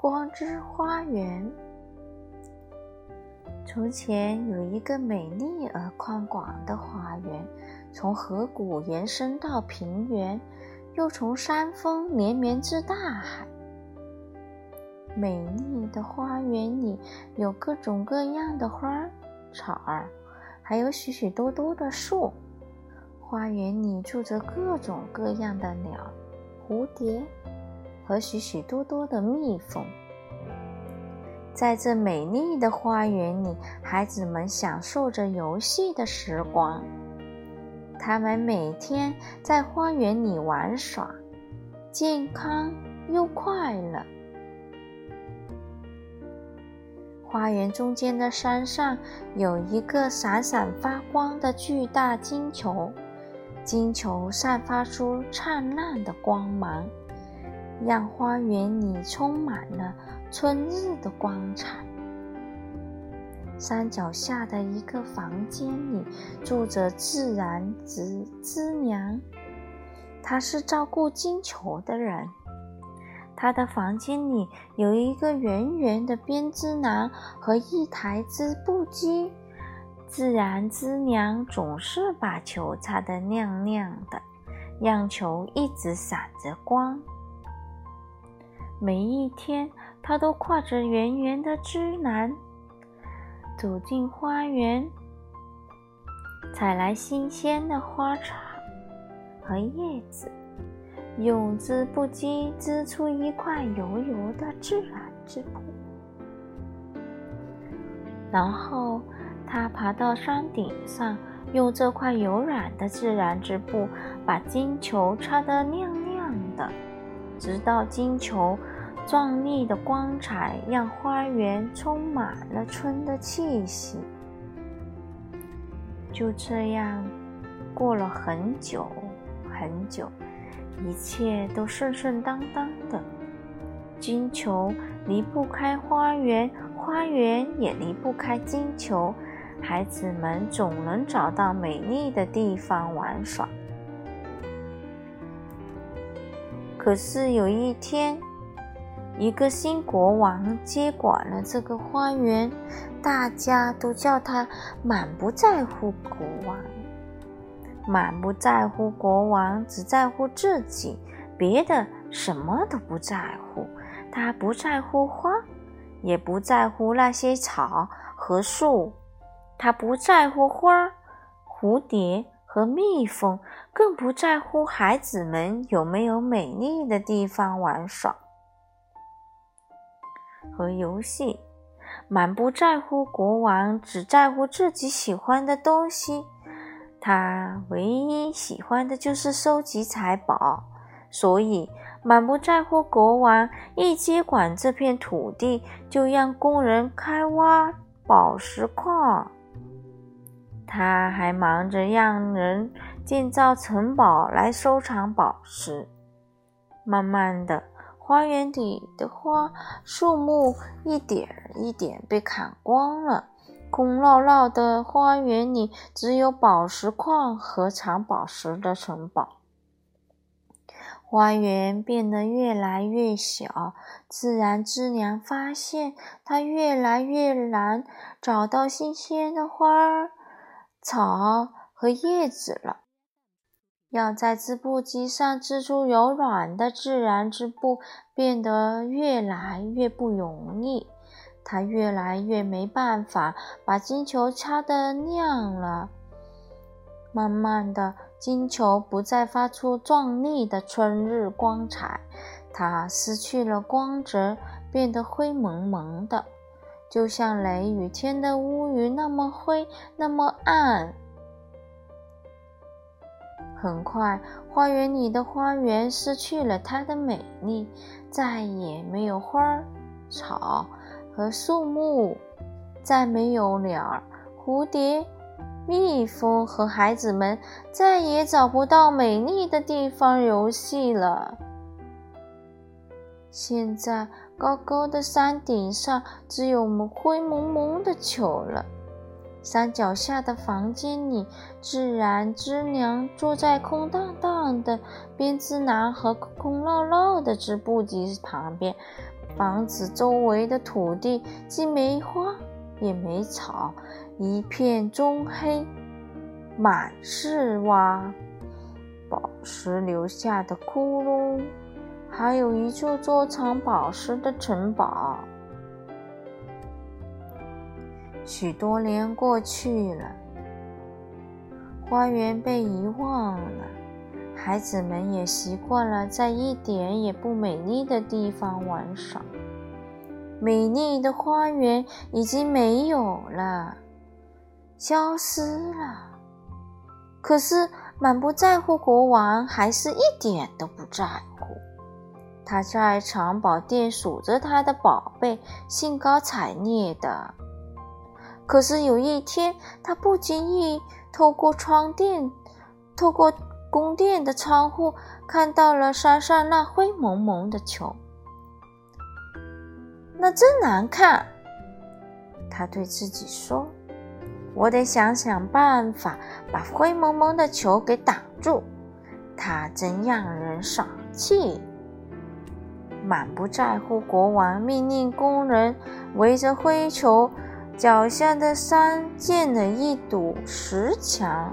光之花园。从前有一个美丽而宽广的花园，从河谷延伸到平原，又从山峰连绵至大海。美丽的花园里有各种各样的花草儿，还有许许多多的树。花园里住着各种各样的鸟、蝴蝶。和许许多多的蜜蜂，在这美丽的花园里，孩子们享受着游戏的时光。他们每天在花园里玩耍，健康又快乐。花园中间的山上有一个闪闪发光的巨大金球，金球散发出灿烂的光芒。让花园里充满了春日的光彩。山脚下的一个房间里住着自然之之娘，她是照顾金球的人。她的房间里有一个圆圆的编织篮和一台织布机。自然之娘总是把球擦得亮亮的，让球一直闪着光。每一天，他都挎着圆圆的枝篮，走进花园，采来新鲜的花草和叶子，用织布机织出一块油油的自然织布。然后，他爬到山顶上，用这块柔软的自然织布把金球擦得亮亮的。直到金球壮丽的光彩让花园充满了春的气息。就这样，过了很久很久，一切都顺顺当当的。金球离不开花园，花园也离不开金球。孩子们总能找到美丽的地方玩耍。可是有一天，一个新国王接管了这个花园，大家都叫他满不在乎国王。满不在乎国王，只在乎自己，别的什么都不在乎。他不在乎花，也不在乎那些草和树，他不在乎花、蝴蝶。和蜜蜂更不在乎孩子们有没有美丽的地方玩耍和游戏，满不在乎国王只在乎自己喜欢的东西，他唯一喜欢的就是收集财宝，所以满不在乎国王一接管这片土地就让工人开挖宝石矿。他还忙着让人建造城堡来收藏宝石。慢慢的，花园里的花树木一点一点被砍光了，空落落的花园里只有宝石矿和藏宝石的城堡。花园变得越来越小，自然之娘发现它越来越难找到新鲜的花儿。草和叶子了，要在织布机上织出柔软的自然织布，变得越来越不容易。它越来越没办法把金球擦得亮了。慢慢的，金球不再发出壮丽的春日光彩，它失去了光泽，变得灰蒙蒙的。就像雷雨天的乌云那么灰，那么暗。很快，花园里的花园失去了它的美丽，再也没有花儿草和树木，再没有鸟儿、蝴蝶、蜜蜂和孩子们，再也找不到美丽的地方游戏了。现在。高高的山顶上，只有灰蒙蒙的球了。山脚下的房间里，自然之娘坐在空荡荡的编织篮和空落落的织布机旁边，房子周围的土地既没花也没草，一片棕黑，满是挖宝石留下的窟窿，还有一座座藏宝石的城堡。许多年过去了，花园被遗忘了，孩子们也习惯了在一点也不美丽的地方玩耍。美丽的花园已经没有了，消失了。可是满不在乎国王还是一点都不在乎。他在藏宝殿数着他的宝贝，兴高采烈的。可是有一天，他不经意透过窗店，透过宫殿的窗户，看到了山上那灰蒙蒙的球。那真难看，他对自己说：“我得想想办法把灰蒙蒙的球给挡住。”它真让人生气。满不在乎国王命令工人围着灰球。脚下的山建了一堵石墙，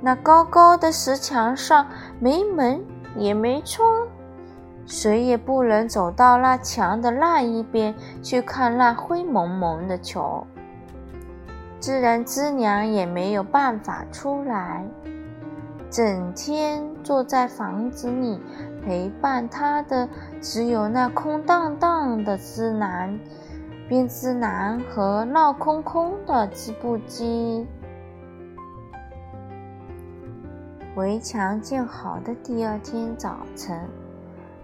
那高高的石墙上没门也没窗，谁也不能走到那墙的那一边去看那灰蒙蒙的球。自然之娘也没有办法出来，整天坐在房子里陪伴他的只有那空荡荡的织篮。编织篮和闹空空的织布机。围墙建好的第二天早晨，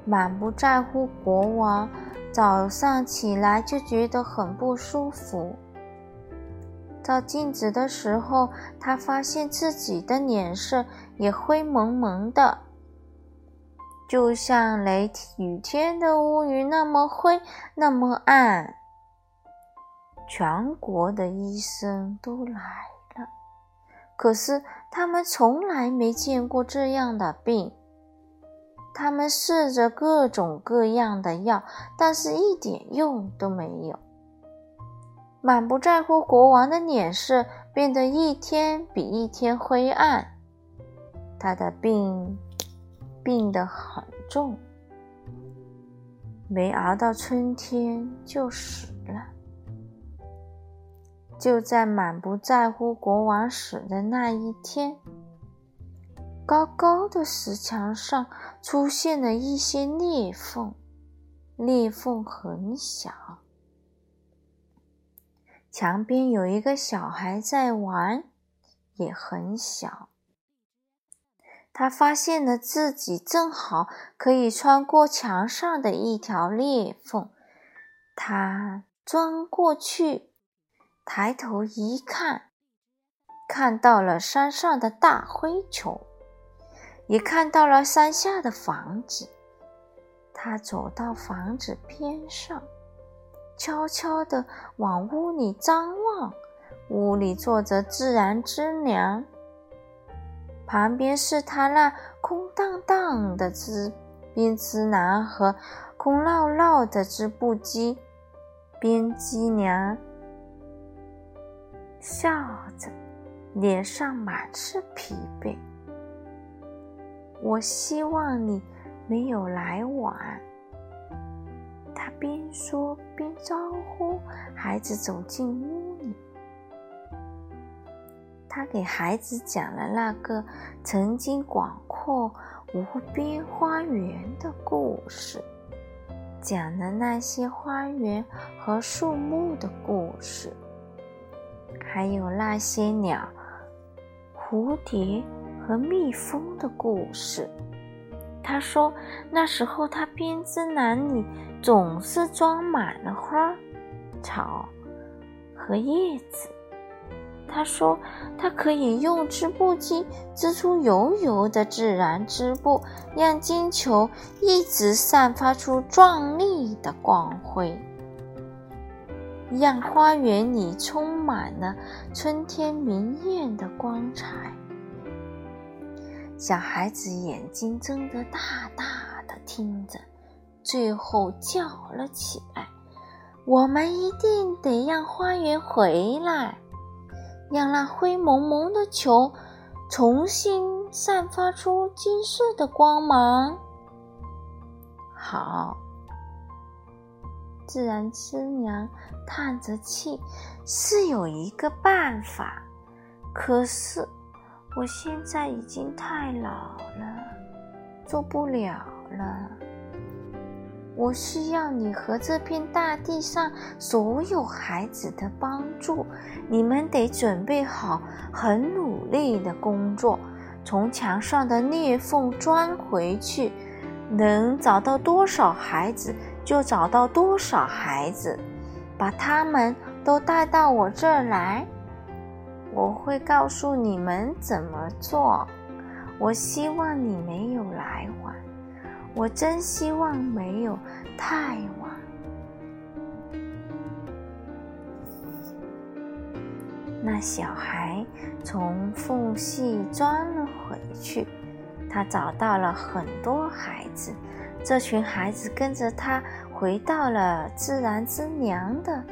满不在乎国王早上起来就觉得很不舒服。照镜子的时候，他发现自己的脸色也灰蒙蒙的，就像雷雨天的乌云那么灰，那么暗。全国的医生都来了，可是他们从来没见过这样的病。他们试着各种各样的药，但是一点用都没有。满不在乎国王的脸色变得一天比一天灰暗，他的病病得很重，没熬到春天就死了。就在满不在乎国王死的那一天，高高的石墙上出现了一些裂缝，裂缝很小。墙边有一个小孩在玩，也很小。他发现了自己正好可以穿过墙上的一条裂缝，他钻过去。抬头一看，看到了山上的大灰球，也看到了山下的房子。他走到房子边上，悄悄地往屋里张望。屋里坐着自然之娘，旁边是他那空荡荡的织编织男和空落落的织布机。编织娘。笑着，脸上满是疲惫。我希望你没有来晚。他边说边招呼孩子走进屋里。他给孩子讲了那个曾经广阔无边花园的故事，讲了那些花园和树木的故事。还有那些鸟、蝴蝶和蜜蜂的故事。他说，那时候他编织篮里总是装满了花、草和叶子。他说，他可以用织布机织出油油的自然织布，让金球一直散发出壮丽的光辉。让花园里充满了春天明艳的光彩。小孩子眼睛睁得大大的，听着，最后叫了起来：“我们一定得让花园回来，让那灰蒙蒙的球重新散发出金色的光芒。”好，自然之娘叹着气：“是有一个办法，可是我现在已经太老了，做不了了。”我需要你和这片大地上所有孩子的帮助。你们得准备好，很努力的工作，从墙上的裂缝钻回去。能找到多少孩子，就找到多少孩子，把他们都带到我这儿来。我会告诉你们怎么做。我希望你没有来晚。我真希望没有太晚。那小孩从缝隙钻了回去，他找到了很多孩子。这群孩子跟着他回到了自然之娘的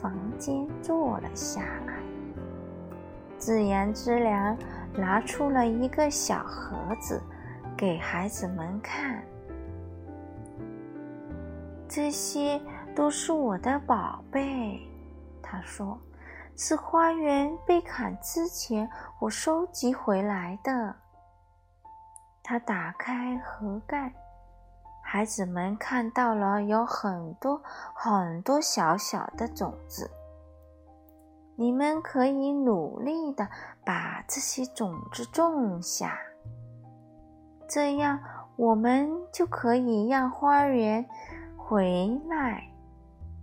房间，坐了下来。自然之娘拿出了一个小盒子，给孩子们看。这些都是我的宝贝，他说，是花园被砍之前我收集回来的。他打开盒盖，孩子们看到了有很多很多小小的种子。你们可以努力的把这些种子种下，这样我们就可以让花园。回来！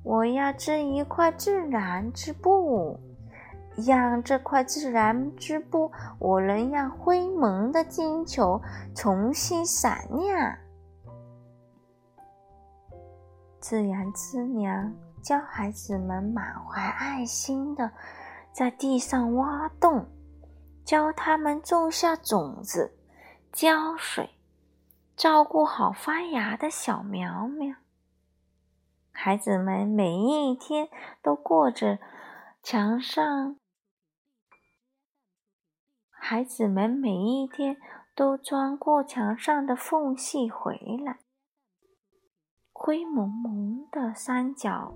我要织一块自然织布，让这块自然织布，我能让灰蒙的金球重新闪亮。自然之娘教孩子们满怀爱心的在地上挖洞，教他们种下种子，浇水，照顾好发芽的小苗苗。孩子们每一天都过着墙上，孩子们每一天都钻过墙上的缝隙回来。灰蒙蒙的山脚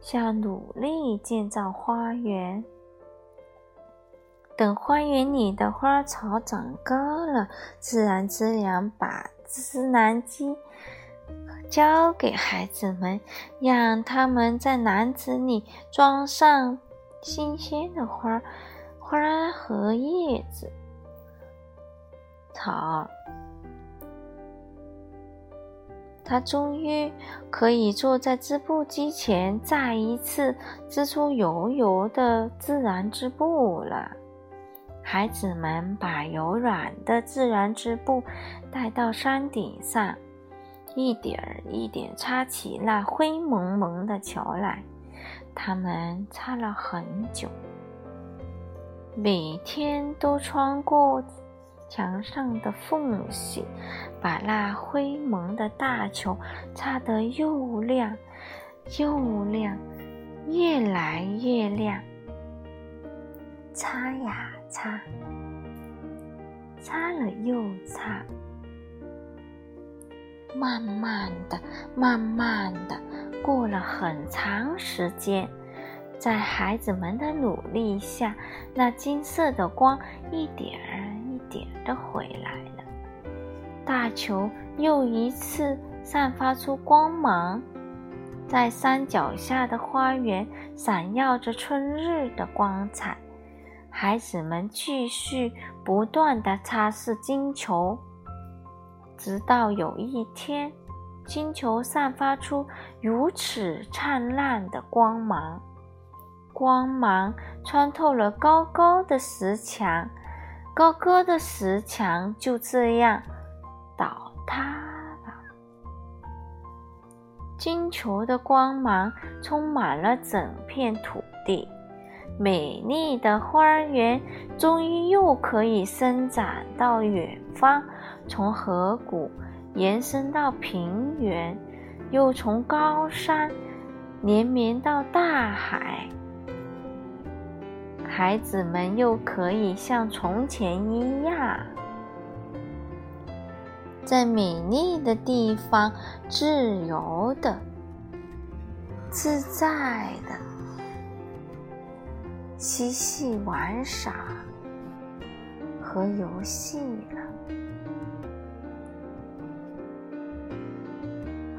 下努力建造花园。等花园里的花草长高了，自然资源把织南机。交给孩子们，让他们在篮子里装上新鲜的花、花和叶子、草。他终于可以坐在织布机前，再一次织出油油的自然织布了。孩子们把柔软的自然织布带到山顶上。一点儿一点擦起那灰蒙蒙的球来，他们擦了很久，每天都穿过墙上的缝隙，把那灰蒙的大球擦得又亮又亮，越来越亮。擦呀擦，擦了又擦。慢慢的，慢慢的，过了很长时间，在孩子们的努力下，那金色的光一点儿一点儿的回来了。大球又一次散发出光芒，在山脚下的花园闪耀着春日的光彩。孩子们继续不断的擦拭金球。直到有一天，金球散发出如此灿烂的光芒，光芒穿透了高高的石墙，高高的石墙就这样倒塌了。金球的光芒充满了整片土地，美丽的花园终于又可以伸展到远方。从河谷延伸到平原，又从高山连绵到大海。孩子们又可以像从前一样，在美丽的地方自由的、自在的嬉戏玩耍和游戏了。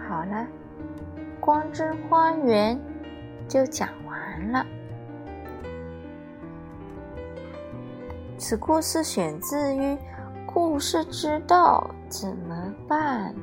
好了，光之花园就讲完了。此故事选自于《故事之道怎么办》。